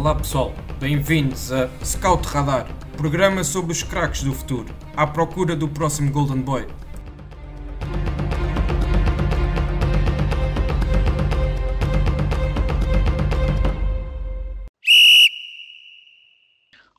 Olá pessoal, bem-vindos a Scout Radar, programa sobre os craques do futuro, à procura do próximo Golden Boy.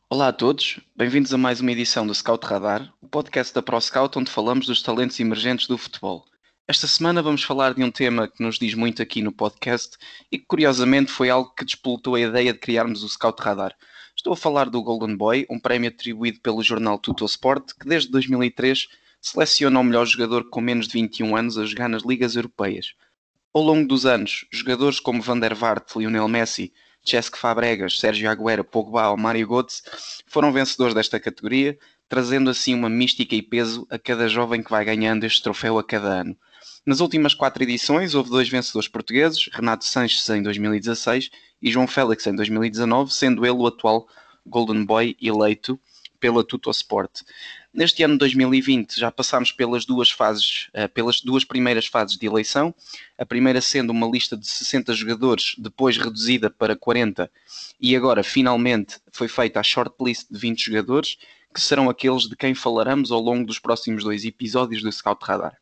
Olá a todos, bem-vindos a mais uma edição do Scout Radar, o podcast da ProScout onde falamos dos talentos emergentes do futebol. Esta semana vamos falar de um tema que nos diz muito aqui no podcast e que curiosamente foi algo que despoltou a ideia de criarmos o Scout Radar. Estou a falar do Golden Boy, um prémio atribuído pelo jornal Tuttosport que desde 2003 seleciona o melhor jogador com menos de 21 anos a jogar nas ligas europeias. Ao longo dos anos, jogadores como Van der Vaart, Lionel Messi, Cesc Fabregas, Sérgio Agüero, Pogba ou Mário Götze foram vencedores desta categoria, trazendo assim uma mística e peso a cada jovem que vai ganhando este troféu a cada ano. Nas últimas quatro edições houve dois vencedores portugueses, Renato Sanches em 2016 e João Félix em 2019, sendo ele o atual Golden Boy eleito pela Tuttosport. Neste ano de 2020 já passámos pelas duas fases, eh, pelas duas primeiras fases de eleição, a primeira sendo uma lista de 60 jogadores, depois reduzida para 40, e agora finalmente foi feita a shortlist de 20 jogadores, que serão aqueles de quem falaremos ao longo dos próximos dois episódios do Scout Radar.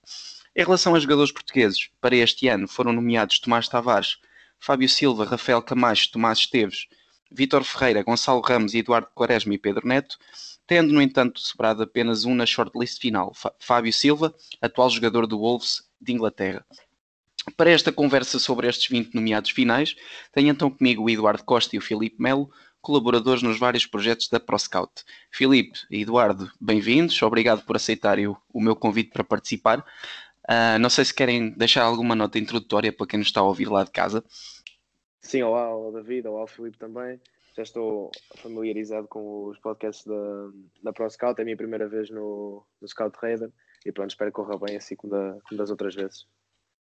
Em relação a jogadores portugueses, para este ano foram nomeados Tomás Tavares, Fábio Silva, Rafael Camacho, Tomás Esteves, Vítor Ferreira, Gonçalo Ramos, Eduardo Quaresma e Pedro Neto, tendo, no entanto, sobrado apenas um na shortlist final, Fábio Silva, atual jogador do Wolves de Inglaterra. Para esta conversa sobre estes 20 nomeados finais, tenho então comigo o Eduardo Costa e o Filipe Melo, colaboradores nos vários projetos da ProScout. Filipe e Eduardo, bem-vindos, obrigado por aceitarem o, o meu convite para participar. Uh, não sei se querem deixar alguma nota introdutória para quem nos está a ouvir lá de casa. Sim, olá, olá David, olá Filipe também. Já estou familiarizado com os podcasts da, da ProScout, é a minha primeira vez no, no Scout Raider e pronto, espero que corra bem assim como, da, como das outras vezes.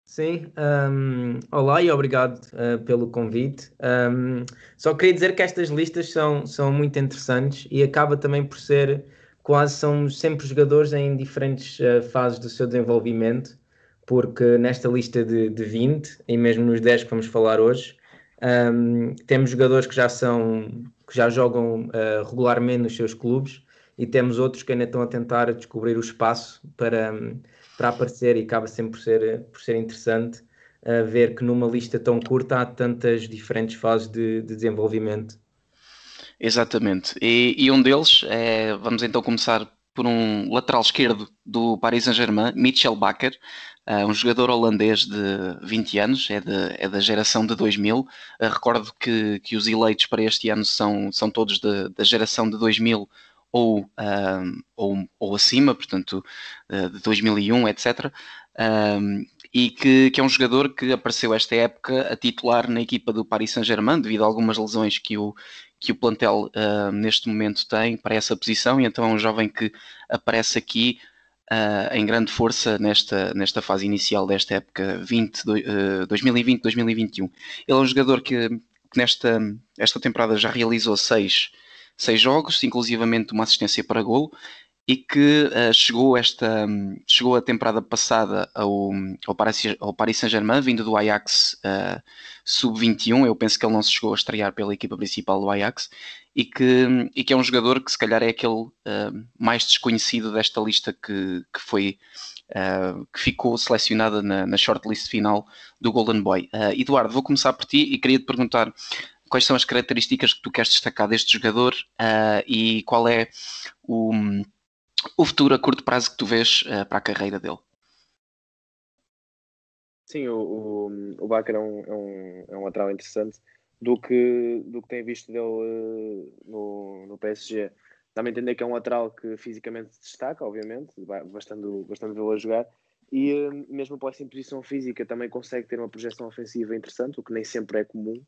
Sim, um, olá e obrigado uh, pelo convite. Um, só queria dizer que estas listas são, são muito interessantes e acaba também por ser quase somos sempre jogadores em diferentes uh, fases do seu desenvolvimento, porque nesta lista de, de 20, e mesmo nos 10 que vamos falar hoje, um, temos jogadores que já são que já jogam uh, regularmente nos seus clubes e temos outros que ainda estão a tentar descobrir o espaço para, para aparecer e acaba sempre por ser, por ser interessante uh, ver que numa lista tão curta há tantas diferentes fases de, de desenvolvimento. Exatamente. E, e um deles é, vamos então começar por um lateral esquerdo do Paris Saint-Germain, Mitchell Bakker, uh, um jogador holandês de 20 anos, é, de, é da geração de 2000. Uh, recordo que, que os eleitos para este ano são, são todos de, da geração de 2000 ou, uh, ou, ou acima, portanto, de 2001, etc. e que, que, é um jogador que apareceu esta época a titular na equipa do Paris Saint-Germain devido a algumas lesões que o, que o plantel uh, neste momento tem para essa posição, e então é um jovem que aparece aqui uh, em grande força nesta, nesta fase inicial desta época 20, uh, 2020-2021. Ele é um jogador que, que, nesta esta temporada já realizou seis, seis jogos, inclusivamente uma assistência para golo, e que uh, chegou esta chegou a temporada passada ao, ao Paris, Paris Saint-Germain, vindo do Ajax uh, sub-21. Eu penso que ele não se chegou a estrear pela equipa principal do Ajax e que, e que é um jogador que se calhar é aquele uh, mais desconhecido desta lista que, que foi que ficou selecionada na, na shortlist final do Golden Boy. Eduardo, vou começar por ti e queria te perguntar quais são as características que tu queres destacar deste jogador e qual é o o futuro a curto prazo que tu vês uh, para a carreira dele? Sim, o, o, o é um, é, um, é um lateral interessante. Do que, do que tem visto dele uh, no, no PSG, dá-me a entender que é um lateral que fisicamente se destaca, obviamente, bastante, bastante vê-lo a jogar, e uh, mesmo após em posição física também consegue ter uma projeção ofensiva interessante, o que nem sempre é comum.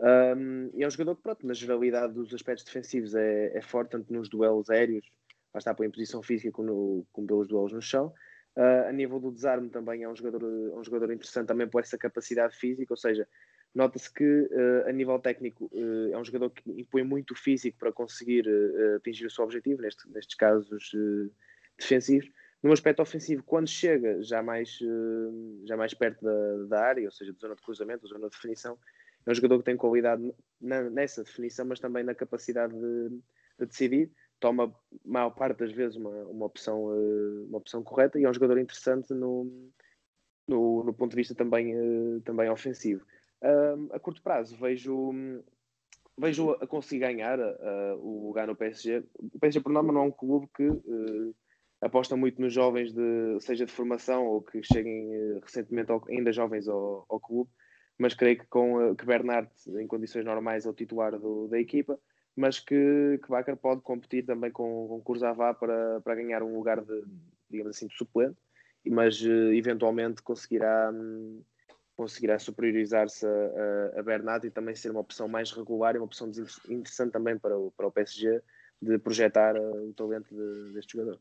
Um, e é um jogador que, pronto, na geralidade dos aspectos defensivos é, é forte, tanto nos duelos aéreos lá está, em posição física como, como pelos duelos no chão. Uh, a nível do desarme também é um jogador, é um jogador interessante também por essa capacidade física, ou seja, nota-se que uh, a nível técnico uh, é um jogador que impõe muito físico para conseguir atingir o seu objetivo, neste, nestes casos defensivos. No aspecto ofensivo, quando chega já mais, já mais perto da, da área, ou seja, da zona de cruzamento, da zona de definição, é um jogador que tem qualidade na, nessa definição, mas também na capacidade de, de, decidir. Toma, maior parte das vezes, uma, uma, opção, uh, uma opção correta e é um jogador interessante no, no, no ponto de vista também, uh, também ofensivo. Uh, a curto prazo, vejo, vejo a conseguir ganhar o lugar no PSG. O PSG, por norma, não é um clube que aposta muito nos jovens, de, seja de formação ou que cheguem recentemente ao, ainda jovens ao, ao clube mas creio que com eh, que Bernard, em condições normais, é o titular do, da equipa, mas que, que Bacar pode competir também com, com Kurzavá para, para ganhar um lugar de, digamos assim, de suplente, mas uh, eventualmente conseguirá, um, conseguirá superiorizar-se a, a, Bernard e também ser uma opção mais regular e uma opção interessante também para o, para o PSG de projetar uh, o talento de, deste jogador.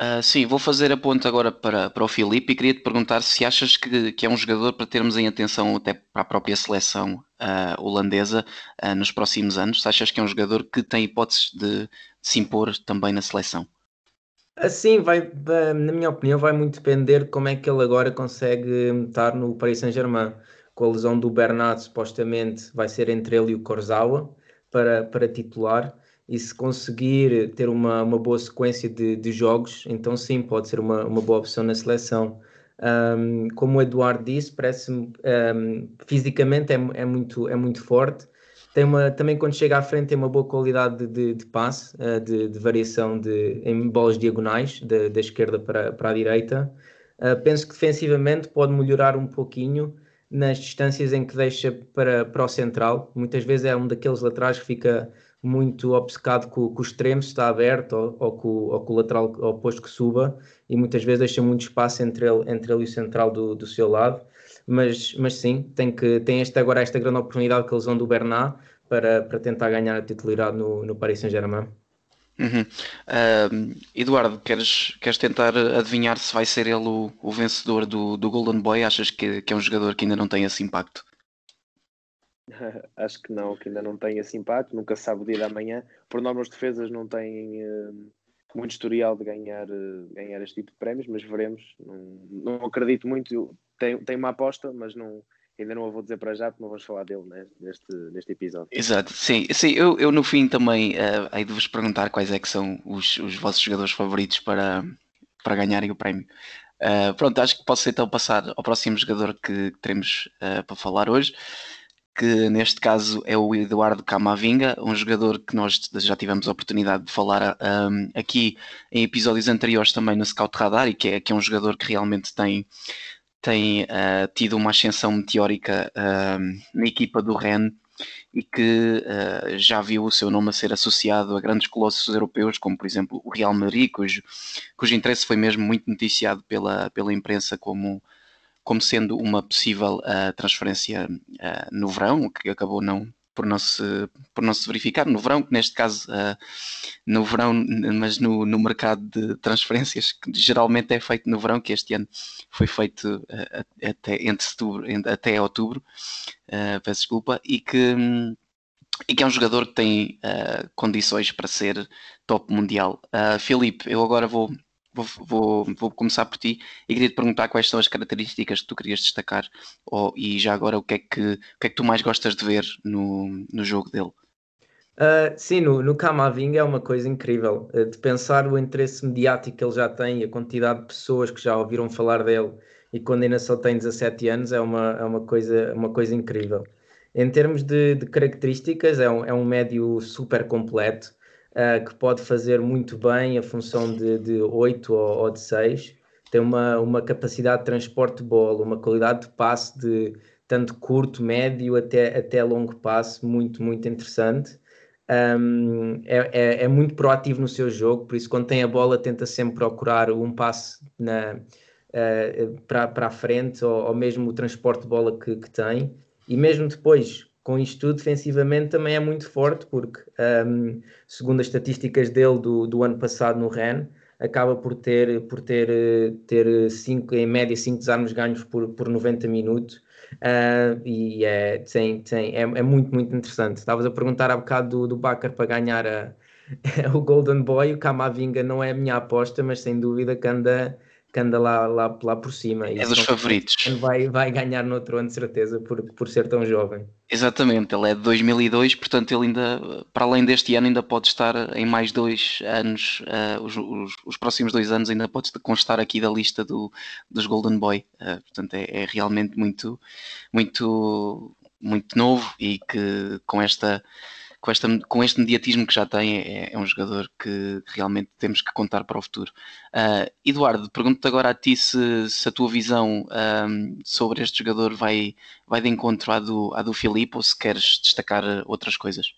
Uh, sim, vou fazer a ponta agora para, para o Filipe e queria te perguntar se achas que, que é um jogador para termos em atenção até para a própria seleção uh, holandesa uh, nos próximos anos. Se achas que é um jogador que tem hipóteses de, de se impor também na seleção? Assim, vai, na minha opinião, vai muito depender de como é que ele agora consegue estar no Paris Saint-Germain. Com a lesão do Bernat, supostamente vai ser entre ele e o Corzawa para, para titular e se conseguir ter uma, uma boa sequência de, de jogos, então sim, pode ser uma, uma boa opção na seleção. Um, como o Eduardo disse, parece-me um, fisicamente é, é, muito, é muito forte. Tem uma, também quando chega à frente tem uma boa qualidade de, de, passe, uh, de, de, variação de, em bolas diagonais, da esquerda para, para a direita. Uh, penso que defensivamente pode melhorar um pouquinho nas distâncias em que deixa para, para o central. Muitas vezes é um daqueles laterais que fica muito obcecado com, com o extremo, se está aberto, ou, ou, com, ou com o lateral oposto que suba, e muitas vezes deixa muito espaço entre ele, entre ele e o central do, do seu lado. Mas, mas sim, tem, que, tem este, agora esta grande oportunidade que eles vão do Bernat para, para tentar ganhar a titularidade no, no Paris Saint-Germain. Uhum. Uh, Eduardo, queres, queres tentar adivinhar se vai ser ele o, o vencedor do, do Golden Boy? Achas que, que é um jogador que ainda não tem esse impacto? Acho que não, que ainda não tem esse impacto, nunca sabe o dia da manhã. Por norma, as defesas não têm uh, muito historial de ganhar, uh, ganhar este tipo de prémios, mas veremos. Não, não acredito muito, tenho, tenho uma aposta, mas não, ainda não a vou dizer para já, porque não vamos falar dele né, neste, neste episódio. Exato, sim, sim eu, eu no fim também uh, hei de vos perguntar quais é que são os, os vossos jogadores favoritos para, para ganharem o prémio. Uh, pronto, acho que posso então passar ao próximo jogador que teremos uh, para falar hoje que neste caso é o Eduardo Camavinga, um jogador que nós já tivemos a oportunidade de falar um, aqui em episódios anteriores também no Scout Radar e que é, que é um jogador que realmente tem, tem uh, tido uma ascensão meteórica na equipa do Rennes e que uh, já viu o seu nome a ser associado a grandes colossos europeus, como por exemplo o Real Madrid, cujo, cujo interesse foi mesmo muito noticiado pela, pela imprensa como como sendo uma possível uh, transferência uh, no verão, que acabou não por não se, por não se verificar no verão, neste caso uh, no verão, mas no, no mercado de transferências, que geralmente é feito no verão, que este ano foi feito até, entre setembro, até outubro, peço desculpa, e que, e que é um jogador que tem condições para ser top mundial. Filipe, eu agora vou Vou, vou, vou, começar por ti e queria te perguntar quais são as características que tu querias destacar ou, e já agora o que, é que, o que é que tu mais gostas de ver no, no jogo dele? Uh, sim, no, no Camavinga é uma coisa incrível uh, de pensar o interesse mediático que ele já tem, a quantidade de pessoas que já ouviram falar dele e quando ainda só tem 17 anos é uma, é uma, coisa, uma coisa incrível. Em termos de, de características, é um, é um médio super completo uh, que pode fazer muito bem a função de, de 8 ou, ou de 6. Tem uma, uma capacidade de transporte de bola, uma qualidade de passe de tanto curto, médio até, até longo passe, muito, muito interessante. Um, é, é, é, muito proativo no seu jogo, por isso, quando tem a bola, tenta sempre procurar um passe na, uh, para, para a frente ou, ou, mesmo o transporte de bola que, que tem. E mesmo depois, com isto tudo, defensivamente também é muito forte, porque, um, segundo as estatísticas dele do, do ano passado no Rennes, acaba por ter, por ter, ter cinco, em média 5 desarmes ganhos por, por 90 minutos. Uh, e é, tem, tem, é, é, muito, muito interessante. Estavas a perguntar há bocado do, do para ganhar a, o Golden Boy. O Camavinga não é a minha aposta, mas sem dúvida que anda, que anda lá, lá, lá por cima. É dos favoritos. Vai, vai ganhar no outro ano, de certeza, por, por ser tão jovem. Exatamente, ele é de 2002, portanto ele ainda, para além deste ano, ainda pode estar em mais dois anos, uh, os, os, os, próximos dois anos ainda pode constar aqui da lista do, dos Golden Boy, uh, portanto é, é, realmente muito, muito, muito novo e que com esta com, esta, com este mediatismo que já tem, é, é um jogador que realmente temos que contar para o futuro. Uh, Eduardo, pergunto-te agora a ti se, se a tua visão um, sobre este jogador vai, vai de encontro à do, à do Filipe ou se queres destacar outras coisas.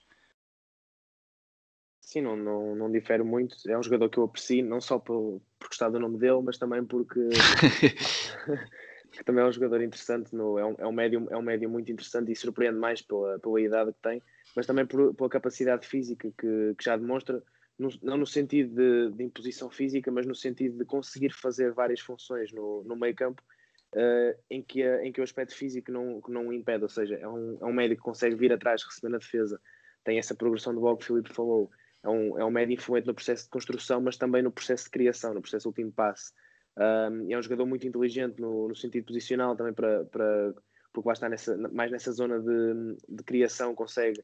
Sim, não, não, não difere muito. É um jogador que eu aprecio, não só por, por gostar do nome dele, mas também porque que também é um jogador interessante, no, é, um, é, um médio, é um médio muito interessante e surpreende mais pela, pela idade que tem mas também por, pela capacidade física que, que já demonstra, no, não no sentido de, de, imposição física, mas no sentido de conseguir fazer várias funções no, no meio campo uh, em, que em que o aspecto físico não, não impede, ou seja, é um, é um médio que consegue vir atrás, receber na defesa, tem essa progressão de bola que o Filipe falou, é um, é um médio influente no processo de construção, mas também no processo de criação, no processo último passe. Um, é um jogador muito inteligente no, no sentido posicional também para, para porque vai estar nessa, mais nessa zona de, de criação, consegue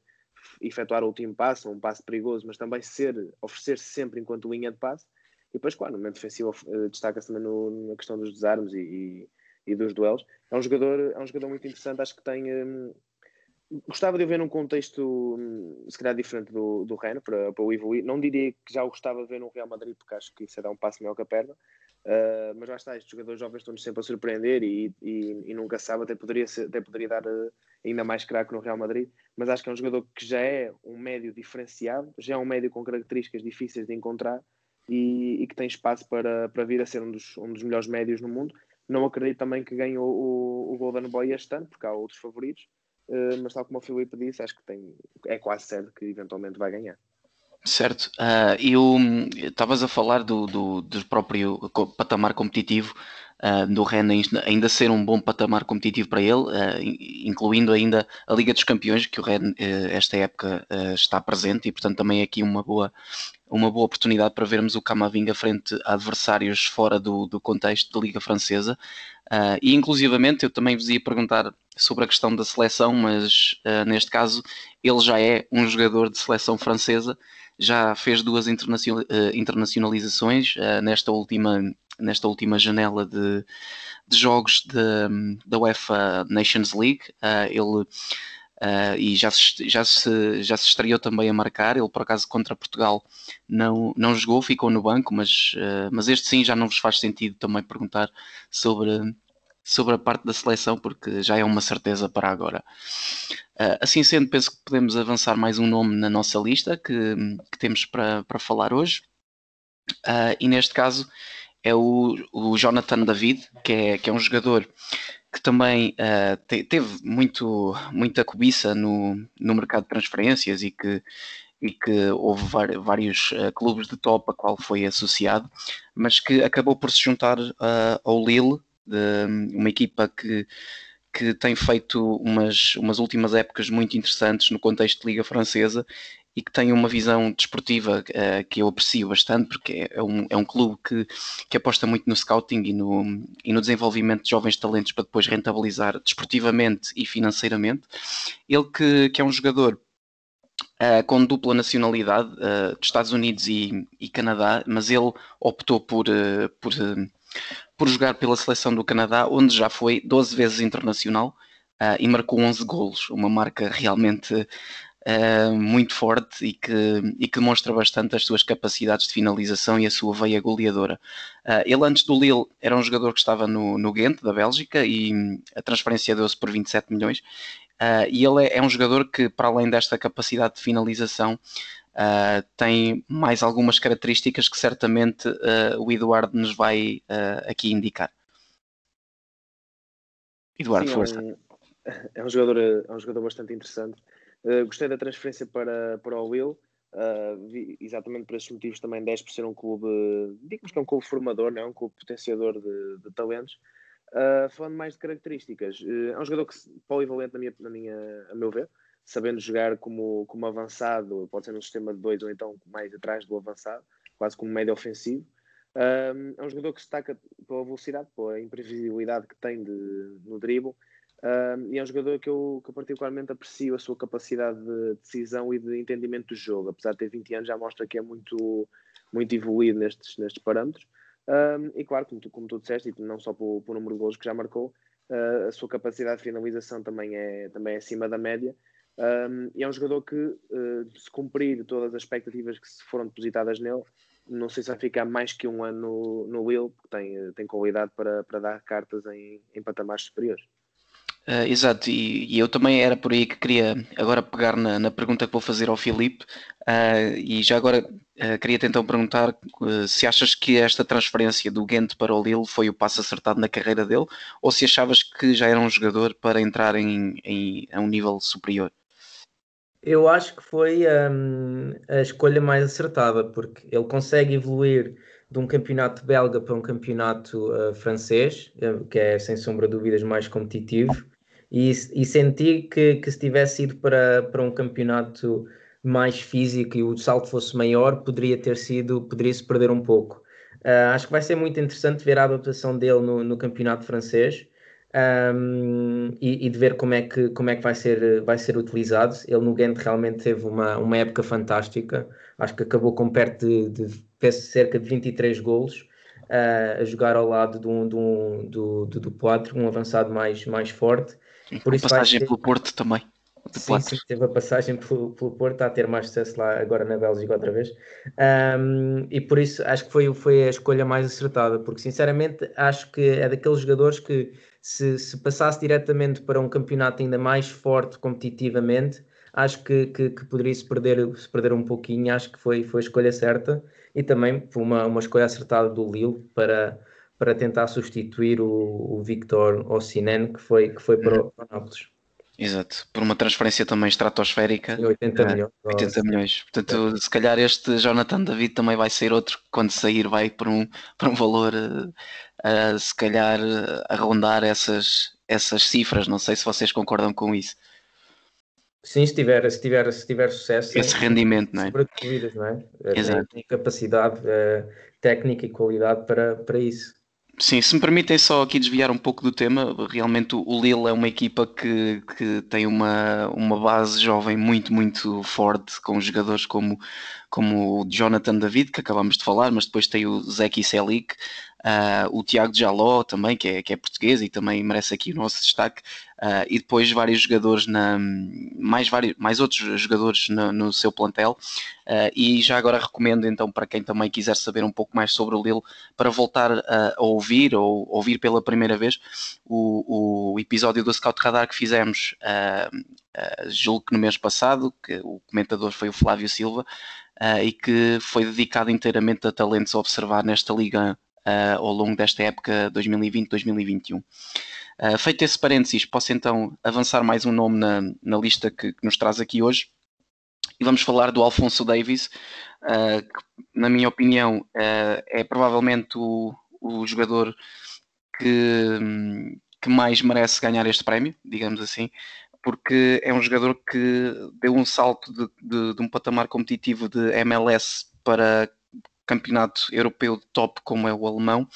efetuar o último passo, um passo perigoso, mas também ser, oferecer-se sempre enquanto linha de passe. E depois, claro, no momento defensivo uh, destaca-se também no, na questão dos desarmes e, e, e, dos duelos. É um jogador, é um jogador muito interessante, acho que tem. Um, gostava de ver num contexto, um, se calhar, diferente do, do Rennes, para, para o evoluir. Não diria que já o gostava de ver no Real Madrid, porque acho que isso é dar um passo melhor que a perna. Uh, mas lá está, estes jogadores jovens estão-nos sempre a surpreender e, e, e, nunca sabe, até poderia, ser, até poderia dar uh, ainda mais craque no Real Madrid, mas acho que é um jogador que já é um médio diferenciado, já é um médio com características difíceis de encontrar e, e que tem espaço para, para vir a ser um dos, um dos melhores médios no mundo. Não acredito também que ganhe o, o, o Golden Boy este ano, porque há outros favoritos, uh, mas tal como o Filipe disse, acho que tem, é quase certo que eventualmente vai ganhar. Certo. Uh, eu estavas a falar do, do, do, próprio patamar competitivo do Rennes ainda ser um bom patamar competitivo para ele, uh, incluindo ainda a Liga dos Campeões, que o Rennes esta época está presente e portanto também é aqui uma boa, uma boa oportunidade para vermos o Camavinga frente a adversários fora do, do contexto da Liga Francesa. e inclusivamente eu também vos ia perguntar sobre a questão da seleção, mas neste caso ele já é um jogador de seleção francesa já fez duas internacionalizações uh, nesta, última, nesta última janela de, de jogos de, da UEFA Nations League. Uh, ele Uh, e já se, já, se, já se estreou também a marcar. Ele, por acaso, contra Portugal não, não jogou, ficou no banco, mas, uh, mas este sim já não vos faz sentido também perguntar sobre, sobre a parte da seleção, porque já é uma certeza para agora. Assim sendo, penso que podemos avançar mais um nome na nossa lista que, que temos para, para falar hoje. E neste caso é o, o Jonathan David, que é, que é um jogador que também uh, te, teve muito, muita cobiça no, no mercado de transferências e que, e que houve vários uh, clubes de top a qual foi associado, mas que acabou por se juntar uh, ao Lille de uma equipa que, que tem feito umas, umas últimas épocas muito interessantes no contexto de Liga Francesa e que tem uma visão desportiva uh, que eu aprecio bastante, porque é um, é um clube que, que aposta muito no scouting e no, e no desenvolvimento de jovens talentos para depois rentabilizar desportivamente e financeiramente. Ele que, que é um jogador Uh, com dupla nacionalidade uh, dos Estados Unidos e, e, Canadá, mas ele optou por, uh, por por jogar pela seleção do Canadá, onde já foi 12 vezes internacional uh, e marcou 11 golos, uma marca realmente uh, muito forte e que, e que demonstra bastante as suas capacidades de finalização e a sua veia goleadora. Uh, ele antes do Lille era um jogador que estava no, no Ghent, da Bélgica, e a transferência deu-se por 27 milhões. e ele é, é um jogador que, para além desta capacidade de finalização, uh, tem mais algumas características que certamente uh, o Eduardo nos vai uh, aqui indicar. Eduardo, Sim, força. É um, é um, jogador, é um jogador bastante interessante. gostei da transferência para, para o Will. Exatamente por esses motivos também 10 por ser um clube, digamos que é um clube formador, não é? um clube potenciador de, de talentos. Falando mais de características, é um jogador que, polivalente na minha, na minha, a meu ver, sabendo jogar como, como avançado, pode ser num sistema de dois ou então mais atrás do avançado, quase como médio ofensivo. Um, é um jogador que destaca pela velocidade, pela imprevisibilidade que tem de, no dribble, um, e é um jogador que eu, que eu, particularmente aprecio a sua capacidade de decisão e de entendimento do jogo. Apesar de ter 20 anos, já mostra que é muito, muito evoluído nestes, nestes parâmetros. Um, e claro, como tu, como tu disseste, e não só pelo, pelo número de gols que já marcou, uh, a sua capacidade de finalização também é, também é acima da média. Um, e é um jogador que, uh, se cumprir todas as expectativas que se foram depositadas nele, não sei se vai ficar mais que um ano no, Lille, porque tem, tem qualidade para, para dar cartas em, em patamares superiores. Uh, exato, e, e, eu também era por aí que queria agora pegar na, na pergunta que vou fazer ao Filipe, uh, e já agora uh, queria então perguntar se achas que esta transferência do Ghent para o Lille foi o passo acertado na carreira dele, ou se achavas que já era um jogador para entrar em, em a um nível superior? Eu acho que foi um, a escolha mais acertada, porque ele consegue evoluir de um campeonato belga para um campeonato uh, francês, que é sem sombra de dúvidas mais competitivo, e, e senti que, que se tivesse ido para, para um campeonato mais físico e o salto fosse maior, poderia ter sido, poderia-se perder um pouco. Uh, acho que vai ser muito interessante ver a adaptação dele no, no campeonato francês um, e, e, de ver como é que, como é que vai, ser, vai ser utilizado. Ele no Ghent realmente teve uma, uma época fantástica, acho que acabou com perto de, de cerca de 23 golos. Uh, a jogar ao lado um, do, do, do Poitre, um avançado mais, mais forte, por isso passagem pelo Porto também. Sim, sim, teve a passagem pelo, pelo Porto, está a ter mais sucesso lá agora na Bélgica outra vez. Um, e por isso acho que foi, foi a escolha mais acertada, porque sinceramente acho que é daqueles jogadores que se, se passasse diretamente para um campeonato ainda mais forte competitivamente, acho que, que, que, poderia se perder, se perder um pouquinho. Acho que foi, foi a escolha certa e também foi uma, uma escolha acertada do Lille para, para tentar substituir o, o Victor Osimhen, que foi, que foi para, o, para o Nápoles. Exato, por uma transferência também estratosférica. 80 uh, milhões. 80 milhões. Portanto, é. se calhar este Jonathan David também vai ser outro, quando sair vai por um, por um valor, uh, uh, se calhar, a rondar essas, essas cifras. Não sei se vocês concordam com isso. Sim, se tiver, se tiver, se tiver sucesso. Esse rendimento, não é? não é? Exato. Tem capacidade técnica e qualidade para, para isso. Sim, se me permitem só aqui desviar um pouco do tema, realmente o Lille é uma equipa que, que tem uma, uma base jovem muito, muito forte, com jogadores como, como o Jonathan David, que acabamos de falar, mas depois tem o Zeki Selik, Uh, o Tiago Jaló também, que é, que é português e também merece aqui o nosso destaque, uh, e depois vários jogadores, na, mais, vários, mais outros jogadores no, no seu plantel, uh, e já agora recomendo então para quem também quiser saber um pouco mais sobre o Lille, para voltar a ouvir ou ouvir pela primeira vez o, o episódio do Scout Radar que fizemos, julgo que no mês passado, que o comentador foi o Flávio Silva, e que foi dedicado inteiramente a talentos a observar nesta liga uh, ao longo desta época 2020-2021. Uh, feito esse parênteses, posso então avançar mais um nome na, na lista que, que, nos traz aqui hoje e vamos falar do Alfonso Davis, uh, que, na minha opinião, é provavelmente o, o jogador que, que, mais merece ganhar este prémio, digamos assim, porque é um jogador que deu um salto de, de, de um patamar competitivo de MLS para campeonato europeu top como é o alemão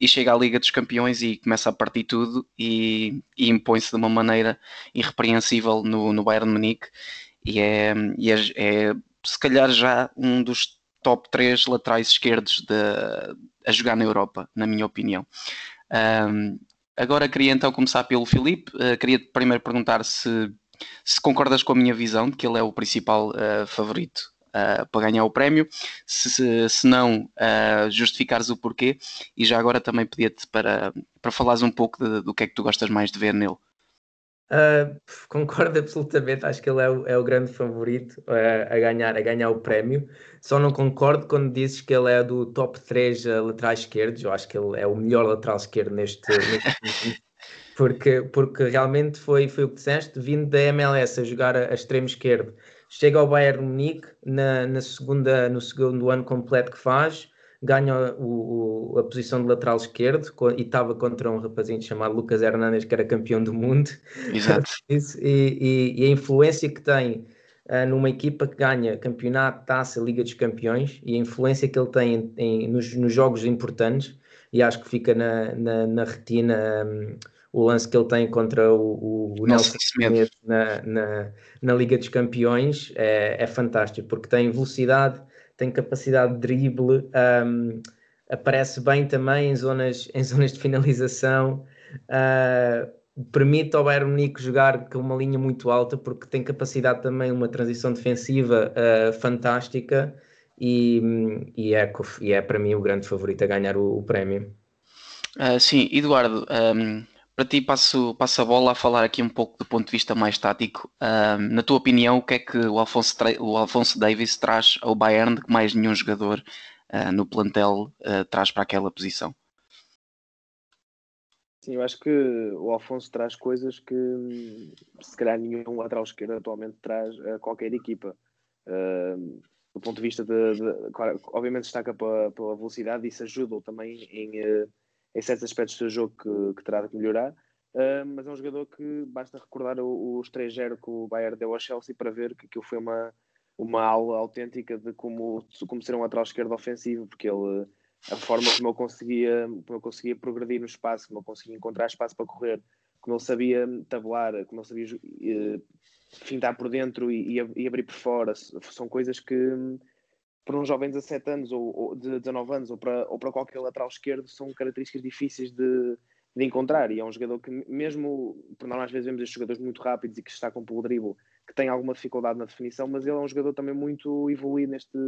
e chega à Liga dos Campeões e começa a partir tudo e, e impõe-se de uma maneira irrepreensível no, no Bayern Munique e, é, e é, é, se calhar já um dos top 3 laterais esquerdos de, a jogar na Europa, na minha opinião. Um, agora queria então começar pelo Filipe, uh, queria primeiro perguntar se, se concordas com a minha visão de que ele é o principal uh, favorito uh, para ganhar o prémio, se, se, se não uh, justificares o porquê, e já agora também pedia-te para, para falares um pouco de, do que é que tu gostas mais de ver nele. Uh, concordo absolutamente, acho que ele é o, é o grande favorito uh, a, ganhar, a ganhar o prémio. Só não concordo quando dizes que ele é do top 3 uh, laterais esquerdos. Eu acho que ele é o melhor lateral esquerdo neste, neste porque, porque realmente foi, foi o que disseste, vindo da MLS a jogar a, a extremo esquerdo chega ao Bayern Munique na, na segunda, no segundo ano completo que faz, ganha o, o, a posição de lateral esquerdo e estava contra um rapazinho chamado Lucas Hernandes, que era campeão do mundo. Exato. e, e, e, a influência que tem uh, numa equipa que ganha campeonato, taça, Liga dos Campeões e a influência que ele tem em, em, nos, nos, jogos importantes. E acho que fica na, na, na retina um, o lance que ele tem contra o, o Nelson Smith na, na, na, Liga dos Campeões é, é, fantástico, porque tem velocidade, tem capacidade de drible, um, aparece bem também em zonas, em zonas de finalização. Uh, permite ao Bayern Munique jogar com uma linha muito alta porque tem capacidade também uma transição defensiva uh, fantástica e, e, é, e é para mim o grande favorito a ganhar o, o prémio. Uh, sim, Eduardo, um, para ti passo, passo a bola a falar aqui um pouco do ponto de vista mais tático. Um, na tua opinião, o que é que o Alfonso, o Alfonso Davis traz ao Bayern que mais nenhum jogador uh, no plantel traz para aquela posição? Sim, eu acho que o Alfonso traz coisas que se calhar nenhum lateral esquerdo atualmente traz a qualquer equipa. Uh, do ponto de vista de, de claro, obviamente destaca pela, pela velocidade, isso ajuda também em, uh, em certos aspectos do seu jogo que, que terá de melhorar. Uh, mas é um jogador que basta recordar os 3-0 que o Bayern deu ao Chelsea para ver que aquilo foi uma, uma aula autêntica de como, como ser um lateral esquerdo ofensivo, porque ele a forma como eu conseguia, como eu conseguia progredir no espaço, como eu conseguia encontrar espaço para correr, como ele sabia tabular, como ele sabia uh, fintar por dentro e, e, abrir por fora, são coisas que para um jovem de 17 anos ou, ou de 19 anos ou para, ou para qualquer lateral esquerdo são características difíceis de, de encontrar e é um jogador que mesmo, por nós às vezes vemos estes jogadores muito rápidos e que destacam pelo dribble, que tem alguma dificuldade na definição, mas ele é um jogador também muito evoluído neste,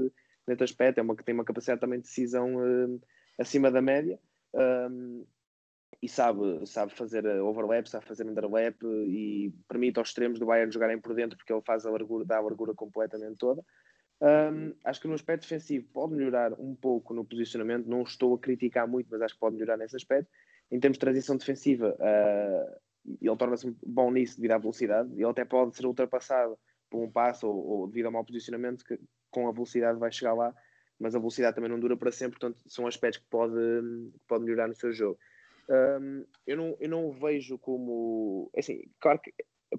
nesse aspecto, é uma que tem uma capacidade também de decisão uh, acima da média um, e sabe, sabe fazer overlap, sabe fazer underlap e permite aos extremos do Bayern jogarem por dentro porque ele faz a largura, dá a largura completamente toda. Um, acho que no aspecto defensivo pode melhorar um pouco no posicionamento, não estou a criticar muito, mas acho que pode melhorar nesse aspecto. Em termos de transição defensiva, uh, ele torna-se bom nisso devido à velocidade, ele até pode ser ultrapassado por um passo ou, ou devido a mau posicionamento que com a velocidade vai chegar lá, mas a velocidade também não dura para sempre, portanto são aspectos que pode, que pode melhorar no seu jogo. Um, eu, não, eu não vejo como. É assim, claro que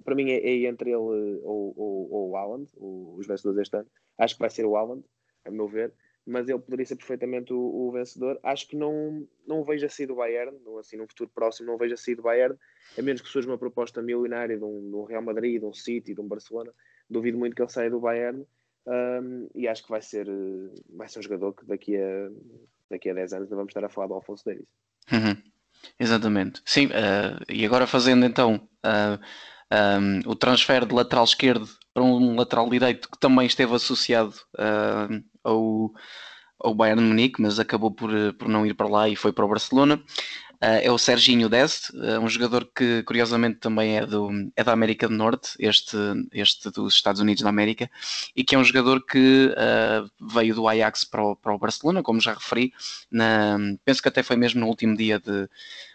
para mim é, é entre ele ou, ou, ou o Haaland, os vencedores deste ano. Acho que vai ser o Haaland, a meu ver, mas ele poderia ser perfeitamente o, o vencedor. Acho que não, não vejo a sair do Bayern, não, assim, num futuro próximo, não vejo a sair do Bayern, a menos que surja uma proposta milionária de um, de um Real Madrid, de um City, de um Barcelona. Duvido muito que ele saia do Bayern. Um, e acho que vai ser, vai ser um jogador que daqui a, daqui a 10 anos não vamos estar a falar do Alfonso Davis. Uhum. Exatamente. Sim, uh, e agora fazendo então uh, um, o transfer de lateral esquerdo para um lateral direito que também esteve associado uh, ao, ao Bayern Munique, mas acabou por, por não ir para lá e foi para o Barcelona. Uh, é o Serginho Dest, uh, um jogador que curiosamente também é, do, é da América do Norte, este, este dos Estados Unidos da América, e que é um jogador que uh, veio do Ajax para o, para o Barcelona, como já referi, na, penso que até foi mesmo no último dia de,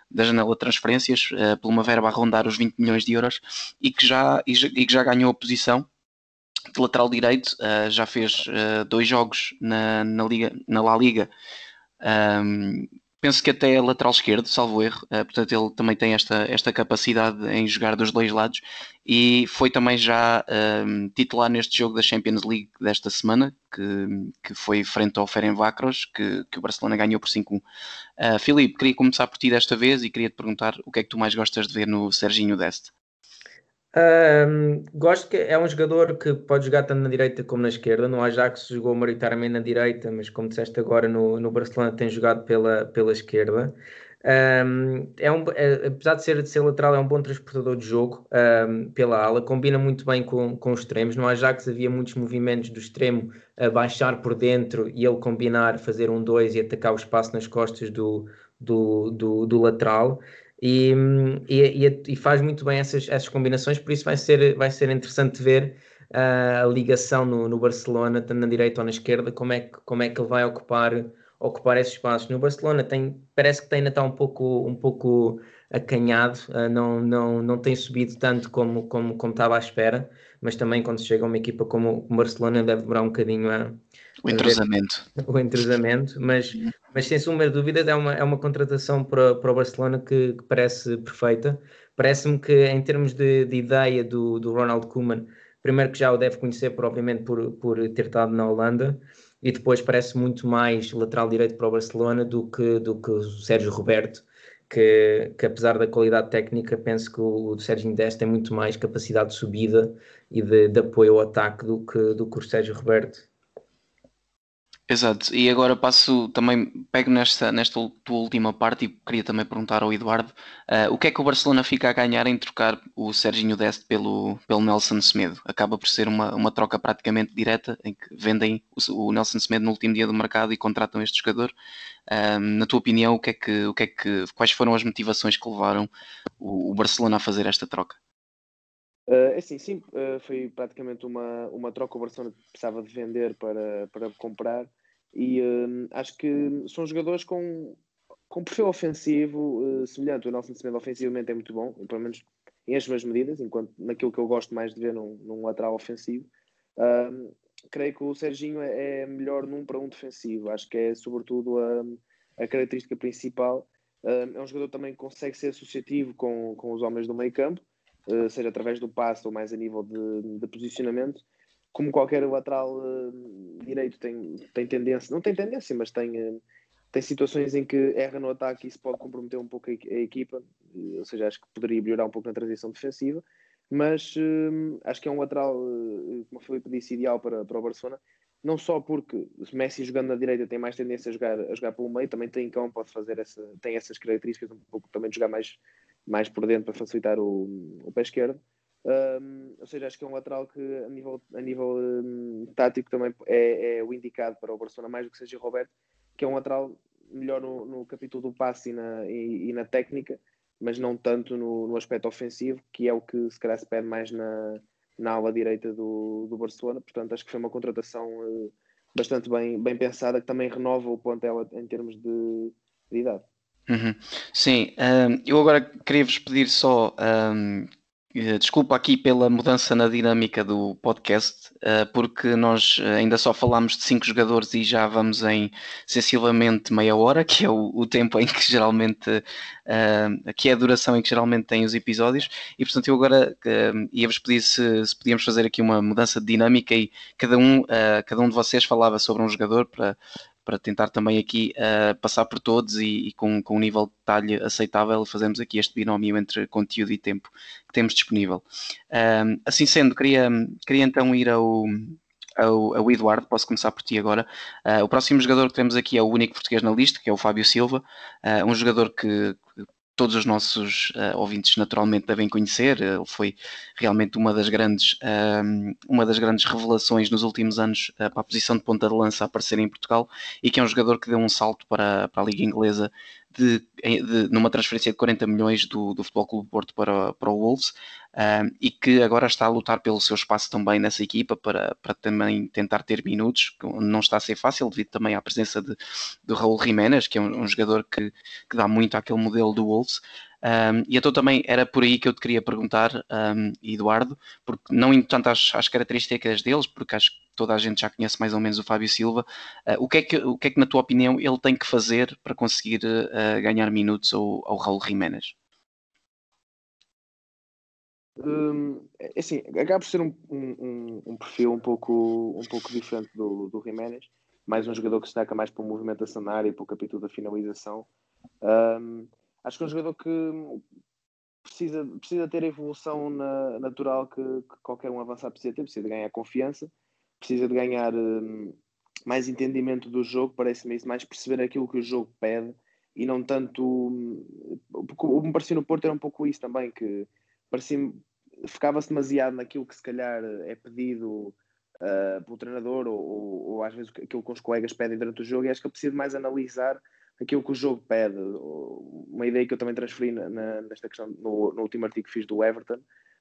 da janela de transferências, por uma verba a rondar os 20 milhões de euros, e que já, e, e que já ganhou a posição de lateral direito, já fez dois jogos na, na, Liga, na La Liga. Um, penso que até é lateral esquerdo, salvo erro, uh, portanto ele também tem esta, esta capacidade em jogar dos dois lados e foi também já uh, titular neste jogo da Champions League desta semana, que, que foi frente ao Ferencváros, que, que o Barcelona ganhou por 5-1. Uh, eh, Filipe, queria começar por ti desta vez e queria te perguntar o que é que tu mais gostas de ver no Serginho Deste. Um, gosto que é um jogador que pode jogar tanto na direita como na esquerda. No Ajax jogou maioritariamente na direita, mas como disseste agora, no, no Barcelona tem jogado pela, pela esquerda. Um, é um, é, apesar de ser, de ser lateral, é um bom transportador de jogo um, pela ala, combina muito bem com, com os extremos. No Ajax havia muitos movimentos do extremo a baixar por dentro e ele combinar, fazer um 2 e atacar o espaço nas costas do, do, do, do lateral e, e, e, faz muito bem essas, essas combinações, por isso vai ser, vai ser interessante ver uh, a ligação no, no, Barcelona, tanto na direita ou na esquerda, como é que, como é que ele vai ocupar, ocupar esses espaços. No Barcelona tem, parece que tem ainda está um pouco, um pouco acanhado, uh, não, não, não tem subido tanto como, como, como estava à espera, mas também quando chega uma equipa como o Barcelona deve demorar um bocadinho a, o entrosamento. O entrosamento, mas, mas sem sombra de dúvidas é uma, é uma contratação para, para o Barcelona que, que parece perfeita. Parece-me que em termos de, de ideia do, do Ronald Koeman Primeiro que já o deve conhecer, provavelmente por, por ter estado na Holanda, e depois parece muito mais lateral direito para o Barcelona do que, do que o Sérgio Roberto, que, que apesar da qualidade técnica, penso que o, o Sérgio Deste tem muito mais capacidade de subida e de, de apoio ao ataque do que, do que o Sérgio Roberto. Exato, e agora passo também, pego nesta, nesta tua última parte e queria também perguntar ao Eduardo uh, o que é que o Barcelona fica a ganhar em trocar o Serginho Deste pelo, pelo Nelson Semedo? Acaba por ser uma, uma troca praticamente direta em que vendem o, o Nelson Semedo no último dia do mercado e contratam este jogador. Uh, na tua opinião, o que é que, o que é que, quais foram as motivações que levaram o, o Barcelona a fazer esta troca? Uh, assim, sim, uh, foi praticamente uma, uma troca. O Barcelona precisava de vender para, para comprar e uh, acho que são jogadores com, com perfil ofensivo uh, semelhante. O Nelson Semedo ofensivamente é muito bom, pelo menos em as suas medidas, enquanto naquilo que eu gosto mais de ver num, num lateral ofensivo. Uh, creio que o Serginho é, é melhor num para um defensivo. Acho que é sobretudo a, a característica principal. é um jogador também que consegue ser associativo com, com os homens do meio campo, seja através do passe ou mais a nível de, de posicionamento como qualquer lateral uh, direito tem, tem tendência, não tem tendência, mas tem, uh, tem situações em que erra no ataque e isso pode comprometer um pouco a, a equipa, ou seja, acho que poderia melhorar um pouco na transição defensiva, mas acho que é um lateral, como o Felipe disse, ideal para, para o Barcelona, não só porque Messi jogando na direita tem mais tendência a jogar, a jogar pelo meio, também tem cão, pode fazer essa, tem essas características, um pouco também de jogar mais, mais por dentro para facilitar o, o pé esquerdo, um, ou seja, acho que é um lateral que a nível, a nível um, tático também é, é, o indicado para o Barcelona, mais do que seja Roberto, que é um lateral melhor no, no capítulo do passe e na, e, e na técnica, mas não tanto no, no, aspecto ofensivo, que é o que se calhar se pede mais na, na ala direita do, do Barcelona. Portanto, acho que foi uma contratação uh, bastante bem, bem pensada, que também renova o plantel em termos de, de idade. Uhum. Sim, um, eu agora queria-vos pedir só um, desculpa aqui pela mudança na dinâmica do podcast, eh, porque nós eh, ainda só falámos de cinco jogadores e já vamos em sensivelmente meia hora, que é o, o tempo em que geralmente, que é a duração em que geralmente tem os episódios, e portanto eu agora ia-vos pedir se, se, podíamos fazer aqui uma mudança de dinâmica e cada um, cada um de vocês falava sobre um jogador para, para tentar também aqui uh, passar por todos e, e, com, com um nível de detalhe aceitável, fazemos aqui este binómio entre conteúdo e tempo que temos disponível. Uh, assim sendo, queria, queria então ir ao, ao, ao, Eduardo, posso começar por ti agora. Uh, o próximo jogador que temos aqui é o único português na lista, que é o Fábio Silva, uh, um jogador que todos os nossos uh, ouvintes naturalmente devem conhecer. Ele foi realmente uma das grandes, uh, uma das grandes revelações nos últimos anos uh, para a posição de ponta de lança a aparecer em Portugal e que é um jogador que deu um salto para, para a Liga Inglesa de, de, numa transferência de 40 milhões do, do Futebol Clube Porto para, para o Wolves uh, e que agora está a lutar pelo seu espaço também nessa equipa para, para também tentar ter minutos, não está a ser fácil devido também à presença de, do Raul Jiménez, que é um, um jogador que, que dá muito àquele modelo do Wolves. Um, e então também era por aí que eu te queria perguntar, um, Eduardo, porque não indo tanto às, às, características deles, porque acho que toda a gente já conhece mais ou menos o Fábio Silva, uh, o, que é que, o que é que na tua opinião ele tem que fazer para conseguir uh, ganhar minutos ao, ao Raul Jiménez? Hum, é assim, acaba por ser um, um, um, perfil um pouco, um pouco diferente do, do Jiménez, mais um jogador que se destaca mais para a movimentação na área e para o capítulo da finalização. Um, acho que é um jogador que precisa, precisa ter a evolução na, natural que, que, qualquer um avançado precisa ter, precisa ganhar confiança, precisa de ganhar um, mais entendimento do jogo, parece-me isso, mais perceber aquilo que o jogo pede e não tanto. Hum, o que me parecia no Porto era um pouco isso também, que parecia ficava-se demasiado naquilo que se calhar é pedido uh, pelo treinador ou, ou, ou, às vezes aquilo que os colegas pedem durante o jogo e acho que eu preciso mais analisar aquilo que o jogo pede. Uma ideia que eu também transferi na, na, nesta questão no, no, último artigo que fiz do Everton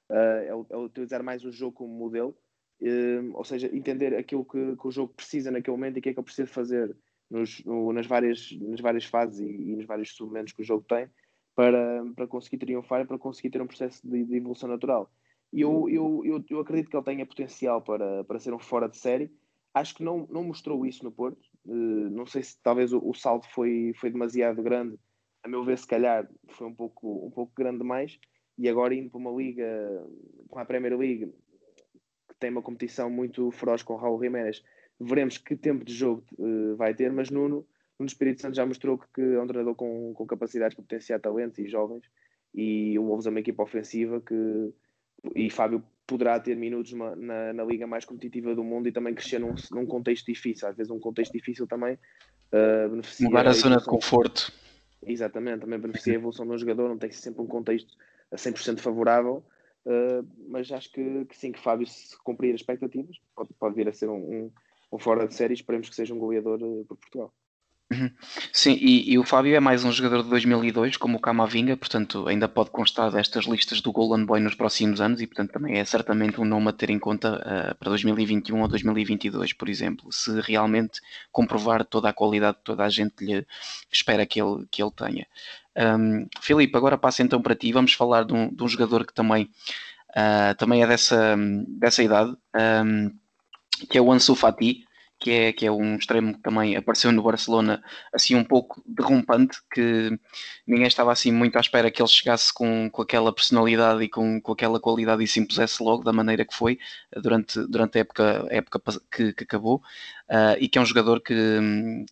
uh, é, é, utilizar mais o jogo como modelo, uh, ou seja, entender aquilo que, que, o jogo precisa naquele momento e o que é que eu preciso fazer nos, no, nas, várias, nas várias fases e, e nos vários momentos que o jogo tem para, para conseguir triunfar e para conseguir ter um processo de, de evolução natural. E eu, eu, eu, eu, acredito que ele tenha potencial para, para ser um fora de série. Acho que não, não mostrou isso no Porto. Uh, não sei se talvez o, o, salto foi, foi demasiado grande. A meu ver, se calhar foi um pouco, um pouco grande demais. E agora indo para uma liga, para a Premier League, tem uma competição muito feroz com o Raul Jiménez. Veremos que tempo de jogo uh, vai ter, mas Nuno, Nuno Espírito Santo já mostrou que, é um treinador com, com capacidades para potenciar talentos e jovens e o Wolves é uma equipa ofensiva que e Fábio poderá ter minutos na, na, na, liga mais competitiva do mundo e também crescer num, num contexto difícil. Às vezes um contexto difícil também uh, beneficia... Mudar a, a zona de conforto. Exatamente, também beneficia a evolução de um jogador, não tem sempre um contexto a 100% favorável, uh, mas acho que, que, sim, que Fábio se cumprir as expectativas pode, pode vir a ser um, um, um fora de série, esperemos que seja um goleador uh, por Portugal. Uhum. Sim, e, e, o Fábio é mais um jogador de 2002, como o Camavinga, portanto ainda pode constar destas listas do Golden Boy nos próximos anos e portanto também é certamente um nome a ter em conta uh, para 2021 ou 2022, por exemplo, se realmente comprovar toda a qualidade que toda a gente lhe espera que ele, que ele tenha. Um, Filipe, agora passa então para ti, vamos falar de um, de um jogador que também, uh, também é dessa, dessa idade, um, que é o Ansu Fati, que é, que é um extremo que também apareceu no Barcelona assim um pouco derrompante, que ninguém estava assim muito à espera que ele chegasse com, com aquela personalidade e com, com aquela qualidade e se impusesse logo da maneira que foi durante, durante a época, época que, que acabou, uh, e que é um jogador que,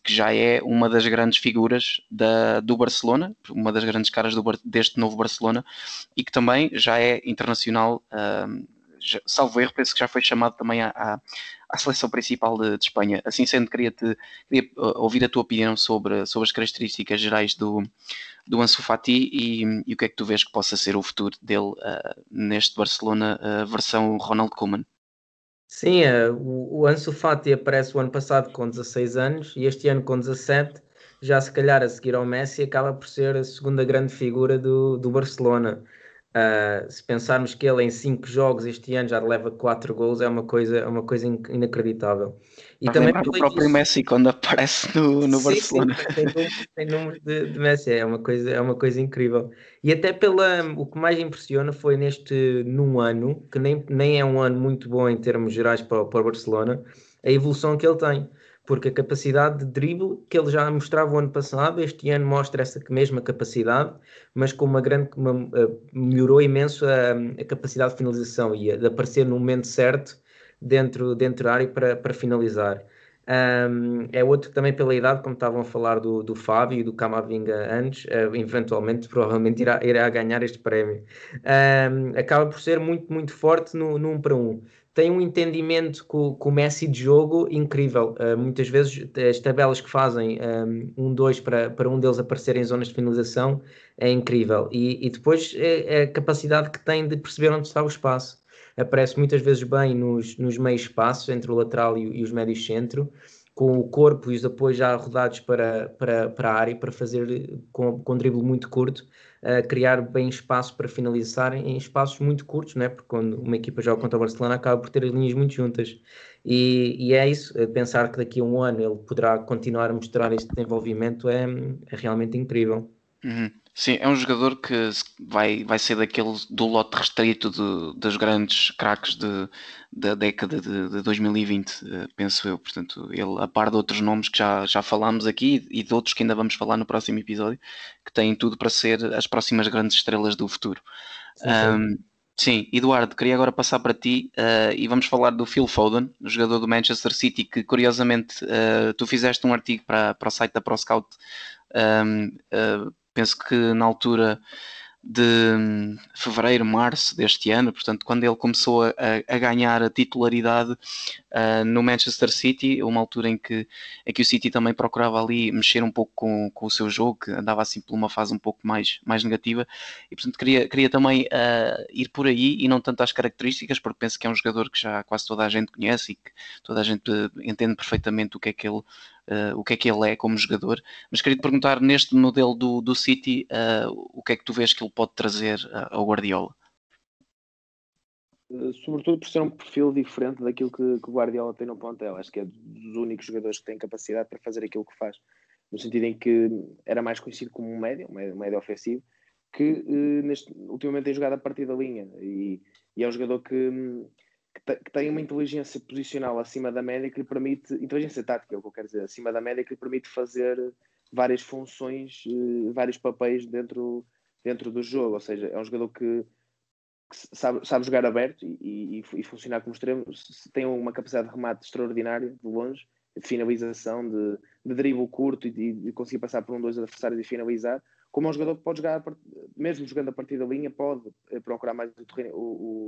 que já é uma das grandes figuras da, do Barcelona, uma das grandes caras do, deste novo Barcelona, e que também já é internacional. Uh, salvo erro, penso que já foi chamado também à, à, à seleção principal de, de, Espanha. Assim sendo, queria-te queria uh, ouvir a tua opinião sobre, sobre as características gerais do, do Ansu Fati e, e, o que é que tu vês que possa ser o futuro dele uh, neste Barcelona uh, versão Ronald Koeman. Sim, uh, o, o Ansu Fati aparece o ano passado com 16 anos e este ano com 17, já se calhar a seguir ao Messi, acaba por ser a segunda grande figura do, do Barcelona. Uh, se pensarmos que ele em 5 jogos este ano já leva 4 gols, é uma coisa, é uma coisa inacreditável. E Mas também o próprio isso... Messi quando aparece no, no sim, Barcelona. Sim, tem, números, tem números de, de, Messi, é uma, coisa, é uma coisa incrível. E até pela, o que mais impressiona foi neste num ano, que nem, nem é um ano muito bom em termos gerais para, para o Barcelona, a evolução que ele tem porque a capacidade de drible que ele já mostrava o ano passado, este ano mostra essa mesma capacidade, mas com uma grande uma, eh, melhorou imenso a, a, capacidade de finalização e de aparecer no momento certo dentro, dentro da área para, para finalizar. Um, é outro também pela idade, como estavam a falar do, do Fábio e do Camavinga antes, uh, eventualmente, provavelmente irá, irá ganhar este prémio. Um, acaba por ser muito, muito forte no, no 1 para 1 tem um entendimento com, com o Messi de jogo incrível. Uh, muitas vezes as tabelas que fazem um, dois para, para um deles aparecer em zonas de finalização é incrível. E, e depois é, é, a capacidade que tem de perceber onde está o espaço. Aparece muitas vezes bem nos, nos meios espaços, entre o lateral e, e os médios centro, com o corpo e os apoios já rodados para, para, para a área, para fazer com, com um drible muito curto uh, criar bem espaço para finalizar em espaços muito curtos, né? porque quando uma equipa joga contra o Barcelona acaba por ter as linhas muito juntas. E, e é isso, pensar que daqui a um ano ele poderá continuar a mostrar este desenvolvimento é, é realmente incrível. Uhum. Sim, é um jogador que vai, vai ser daquele do lote restrito de, dos grandes craques de, da década de, de 2020, eh, penso eu. Portanto, ele, a par de outros nomes que já, já falámos aqui e de outros que ainda vamos falar no próximo episódio, que têm tudo para ser as próximas grandes estrelas do futuro. Sim, um, sim. Eduardo, queria agora passar para ti uh, e vamos falar do Phil Foden, jogador do Manchester City, que curiosamente uh, tu fizeste um artigo para, para o site da ProScout um, uh, penso que na altura de hum, fevereiro, março deste ano, portanto, quando ele começou a, a ganhar a titularidade uh, no Manchester City, uma altura em que, em que o City também procurava ali mexer um pouco com, com o seu jogo, que andava assim por uma fase um pouco mais, mais negativa, e portanto queria, queria também uh, ir por aí e não tanto às características, porque penso que é um jogador que já quase toda a gente conhece e que toda a gente entende perfeitamente o que é que ele o que é que ele é como jogador, mas queria te perguntar neste modelo do, do City uh, o que é que tu vês que ele pode trazer uh, ao Guardiola? Sobretudo por ser um perfil diferente daquilo que, o Guardiola tem no plantel. Acho que é dos únicos jogadores que tem capacidade para fazer aquilo que faz. No sentido em que era mais conhecido como um médio, um médio ofensivo, que neste, ultimamente tem jogado a partir da linha. E, e é um jogador que, que tem uma inteligência posicional acima da média que lhe permite, inteligência tática, é o que eu quero dizer, acima da média que lhe permite fazer várias funções, eh, vários papéis dentro, dentro do jogo. Ou seja, é um jogador que sabe, sabe jogar aberto e, e, e, funcionar como extremo, tem uma capacidade de remate extraordinária, de longe, de finalização, de, de curto e de, conseguir passar por um, dois adversários e finalizar. Como é um jogador que pode jogar, mesmo jogando a partir da linha, pode eh, procurar mais o, terreno, o,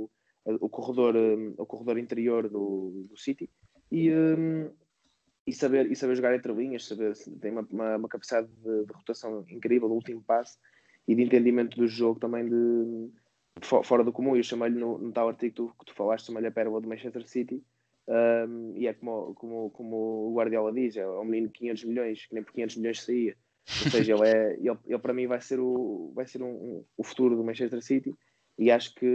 o, o corredor, eh, o corredor interior do, do City e, um, e, saber, e saber jogar entre linhas, saber, tem uma, uma, uma capacidade de, de, rotação incrível, do último passe e de entendimento do jogo também de, fora do comum. Eu chamei-lhe no, no, tal artigo que tu, que tu falaste, chamei-lhe a pérola do Manchester City. Um, e é como, como, como o Guardiola diz: é um menino de 500 milhões, que nem por 500 milhões saía. Ou seja, ele, é, ele, ele para mim vai ser, o, vai ser um, um, o futuro do Manchester City. E acho que,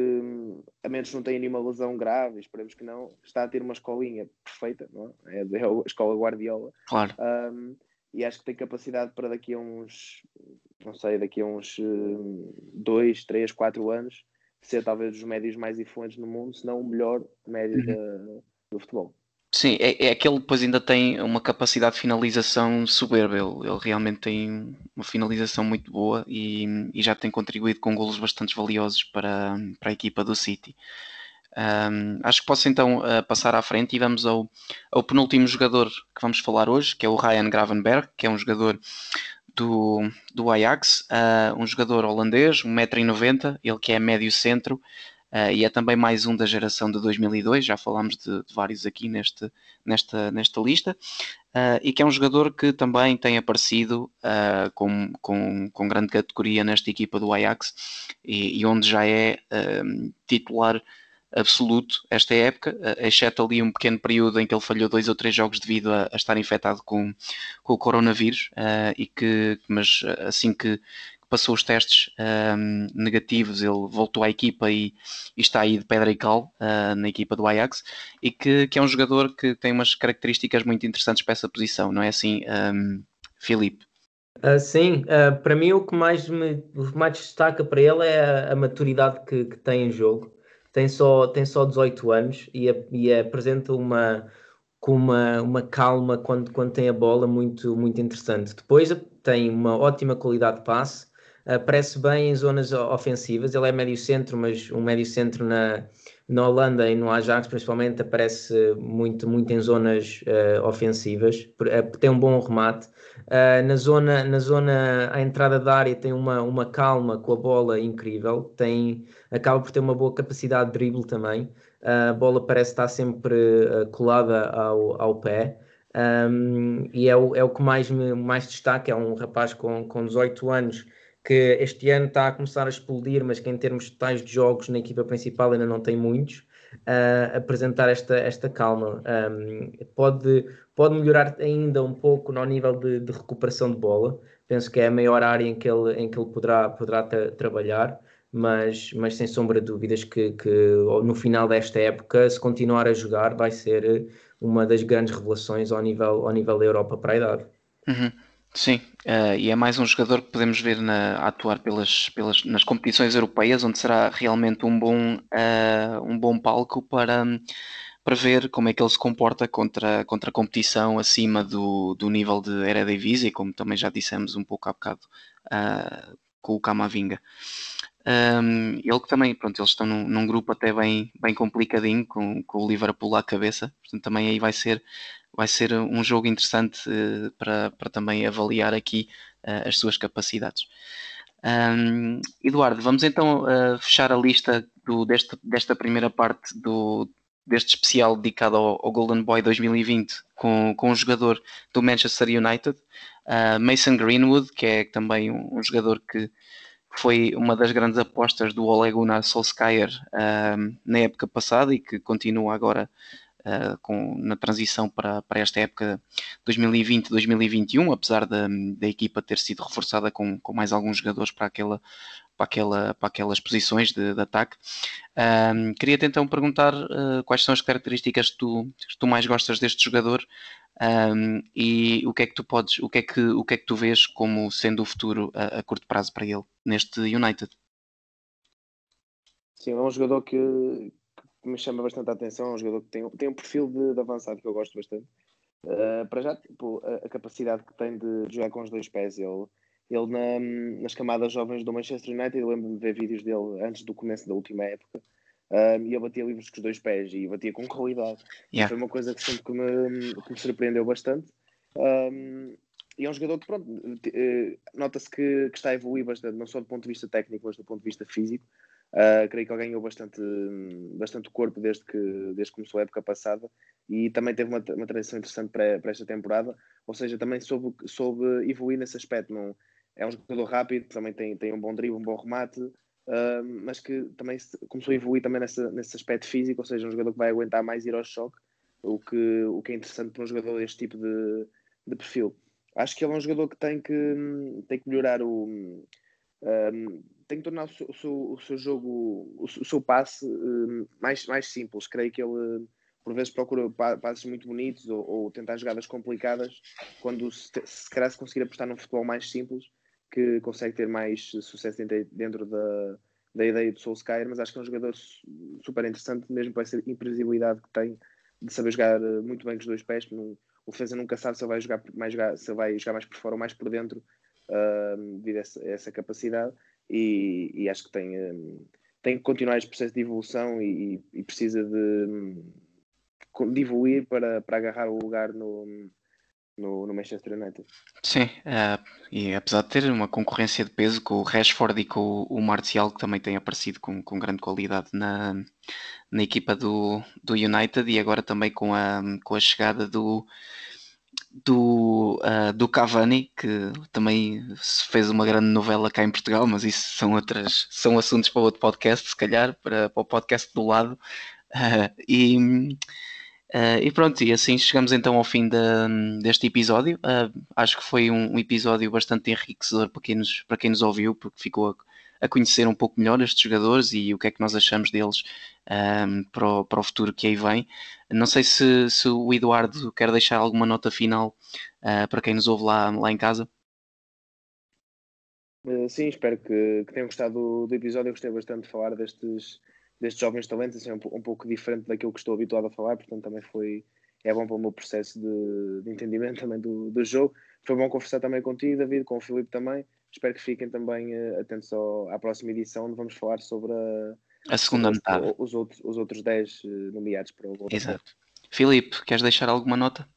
a menos não tenha nenhuma lesão grave, esperemos que não, está a ter uma escolinha perfeita, não é? É a escola Guardiola. Claro. Um, e acho que tem capacidade para daqui a uns, não sei, daqui a uns dois, três, quatro anos, ser talvez dos médios mais influentes no mundo, se não o melhor médio uhum. da, do futebol. Sim, é, é que ele depois ainda tem uma capacidade de finalização soberba. Ele, ele realmente tem uma finalização muito boa e, e, já tem contribuído com golos bastante valiosos para, para a equipa do City. Um, acho que posso então uh, passar à frente e vamos ao, ao penúltimo jogador que vamos falar hoje, que é o Ryan Gravenberg, que é um jogador do, do Ajax, uh, um jogador holandês, 1,90m, ele que é médio centro, Uh, e é também mais um da geração de 2002, já falámos de, de vários aqui neste, nesta, nesta lista, uh, e que é um jogador que também tem aparecido uh, com, com, com grande categoria nesta equipa do Ajax e, e onde já é titular absoluto esta época, exceto ali um pequeno período em que ele falhou dois ou três jogos devido a, a estar infectado com, com o coronavírus, e que, mas assim que, passou os testes um, negativos, ele voltou à equipa e, e, está aí de pedra e cal uh, na equipa do Ajax e que, que, é um jogador que tem umas características muito interessantes para essa posição, não é assim, um, Filipe? Uh, sim, uh, para mim o que mais me o que mais destaca para ele é a, a maturidade que, que, tem em jogo. Tem só, tem só 18 anos e, e apresenta uma, com uma, uma calma quando, quando tem a bola muito, muito interessante. Depois tem uma ótima qualidade de passe aparece bem em zonas ofensivas. Ele é médio centro, mas um médio centro na, na Holanda e no Ajax principalmente aparece muito, muito em zonas uh, ofensivas. Uh, tem um bom remate. Uh, na zona, na zona à entrada da área tem uma, uma calma com a bola incrível. Tem, acaba por ter uma boa capacidade de drible também. a bola parece estar sempre colada ao, ao pé. Um, e é o, é o que mais me mais destaca. É um rapaz com, com 18 anos que este ano está a começar a explodir, mas que em termos tais de jogos na equipa principal ainda não tem muitos, uh, apresentar esta, esta calma. Um, pode, pode melhorar ainda um pouco no nível de, de, recuperação de bola. Penso que é a maior área em que ele, em que ele poderá, poderá tra trabalhar, mas, mas sem sombra de dúvidas que, que no final desta época, se continuar a jogar, vai ser uma das grandes revelações ao nível, ao nível da Europa para a idade. Uhum. Sim, uh, e é mais um jogador que podemos ver na, a atuar pelas, pelas, nas competições europeias, onde será realmente um bom, uh, um bom palco para, para ver como é que ele se comporta contra, contra a competição acima do, do nível de Eredivisie, como também já dissemos um pouco há bocado uh, com o Camavinga. Um, ele que também, pronto, eles estão num, num, grupo até bem, bem complicadinho, com, com o Liverpool à cabeça, portanto também aí vai ser vai ser um jogo interessante uh, para, para também avaliar aqui uh, as suas capacidades. Um, Eduardo, vamos então uh, fechar a lista do, deste, desta primeira parte do, deste especial dedicado ao, ao, Golden Boy 2020 com, com um jogador do Manchester United, Mason Greenwood, que é também um, um, jogador que foi uma das grandes apostas do Ole Gunnar Solskjaer na época passada e que continua agora com, na transição para, para esta época 2020-2021, apesar da, da equipa ter sido reforçada com, com mais alguns jogadores para aquela para, aquela, para aquelas posições de, de ataque. Queria-te então perguntar uh, quais são as características que tu, que tu mais gostas deste jogador um, e o que é que tu podes, o que é que, o que é que tu vês como sendo o futuro a, a curto prazo para ele neste United? Sim, é um jogador que, que me chama bastante a atenção, é um jogador que tem, tem um perfil de, de avançado que eu gosto bastante. Uh, para já, tipo, a, a, capacidade que tem de, jogar com os dois pés, ele, ele na, nas camadas jovens do Manchester United, eu lembro-me de ver vídeos dele antes do começo da última época, um, e ele batia livros com os dois pés e batia com qualidade. Yeah. Foi uma coisa que sempre que me, que me surpreendeu bastante. Um, e é um jogador que, pronto, uh, nota-se que, que, está a evoluir bastante, não só do ponto de vista técnico, mas do ponto de vista físico. Uh, creio que ele ganhou bastante, bastante corpo desde que, desde que começou a época passada e também teve uma, uma transição interessante para, para esta temporada. Ou seja, também soube, soube evoluir nesse aspecto. Não, é um jogador rápido, também tem, tem um bom drible, um bom remate, uh, mas que também começou a evoluir também nessa, nesse aspecto físico, ou seja, um jogador que vai aguentar mais ir ao choque, o que, o que é interessante para um jogador deste tipo de, de perfil. Acho que ele é um jogador que tem que, tem que melhorar o. Um, tem que tornar o seu, o seu, o seu jogo, o, seu passe um, mais, mais simples. Creio que ele, por vezes, procura passes muito bonitos ou, ou tentar jogadas complicadas, quando se, se calhar se conseguir apostar num futebol mais simples, que consegue ter mais sucesso dentro da, da ideia do Solskjaer. Mas acho que é um jogador super interessante, mesmo para essa imprevisibilidade que tem de saber jogar eh, muito bem com os dois pés. O defesa nunca sabe se ele vai jogar mais, se vai jogar mais por fora ou mais por dentro, uh, devido a essa, a essa capacidade. E, e, acho que tem, um, tem que continuar este processo de evolução e, e precisa de, de, evoluir para, para agarrar o lugar no, no, no Manchester United. Sim, uh, e apesar de ter uma concorrência de peso com o Rashford e com o, o Martial, que também tem aparecido com, com grande qualidade na, na equipa do, do United, e agora também com a, com a chegada do, do, uh, do Cavani, que também fez uma grande novela cá em Portugal, mas isso são outras são assuntos para outro podcast, se calhar, para, para o podcast do lado. Uh, e Uh, e pronto, e assim chegamos então ao fim deste episódio. Acho que foi um, um, episódio bastante enriquecedor para quem nos, para quem nos ouviu, porque ficou a, conhecer um pouco melhor estes jogadores e o que é que nós achamos deles um, para, o, para o futuro que aí vem. Não sei se, se o Eduardo quer deixar alguma nota final uh, para quem nos ouve lá, lá em casa. Sim, espero que, que tenham gostado do, do episódio. Eu gostei bastante de falar destes destes jovens talentos, assim, um, um, pouco diferente daquilo que estou habituado a falar, portanto também foi é bom para o meu processo de, de entendimento também do, do, jogo. Foi bom conversar também contigo, David, com o Filipe também. Espero que fiquem também uh, atentos ao, à próxima edição, onde vamos falar sobre a, a segunda os, metade. Os, outros, os outros 10 uh, eh, nomeados para o Exato. Filipe, queres deixar alguma nota?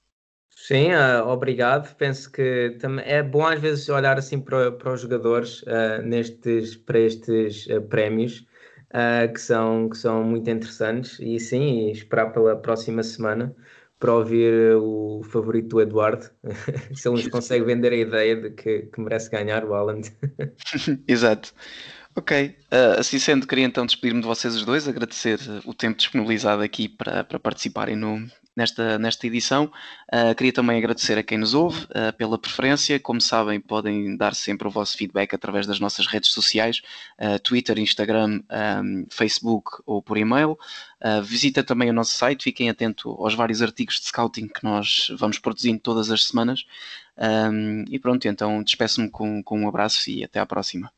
Sim, uh, obrigado. Penso que também é bom às vezes olhar assim para, para os jogadores uh, nestes, para estes uh, prémios uh, que, são, que são muito interessantes. E sim, esperar pela próxima semana para ouvir o favorito do Eduardo, se ele nos consegue vender a ideia de que, que merece ganhar o Haaland. Exato. Ok, uh, assim sendo, queria então despedir-me de vocês os dois, agradecer o tempo disponibilizado aqui para, para participarem no, nesta, nesta edição. Uh, queria também agradecer a quem nos ouve uh, pela preferência. Como sabem, podem dar sempre o vosso feedback através das nossas redes sociais, uh, Twitter, Instagram, um, Facebook ou por e-mail. visita também o nosso site, fiquem atentos aos vários artigos de scouting que nós vamos produzindo todas as semanas. Um, e pronto, então despeço-me com, com um abraço e até à próxima.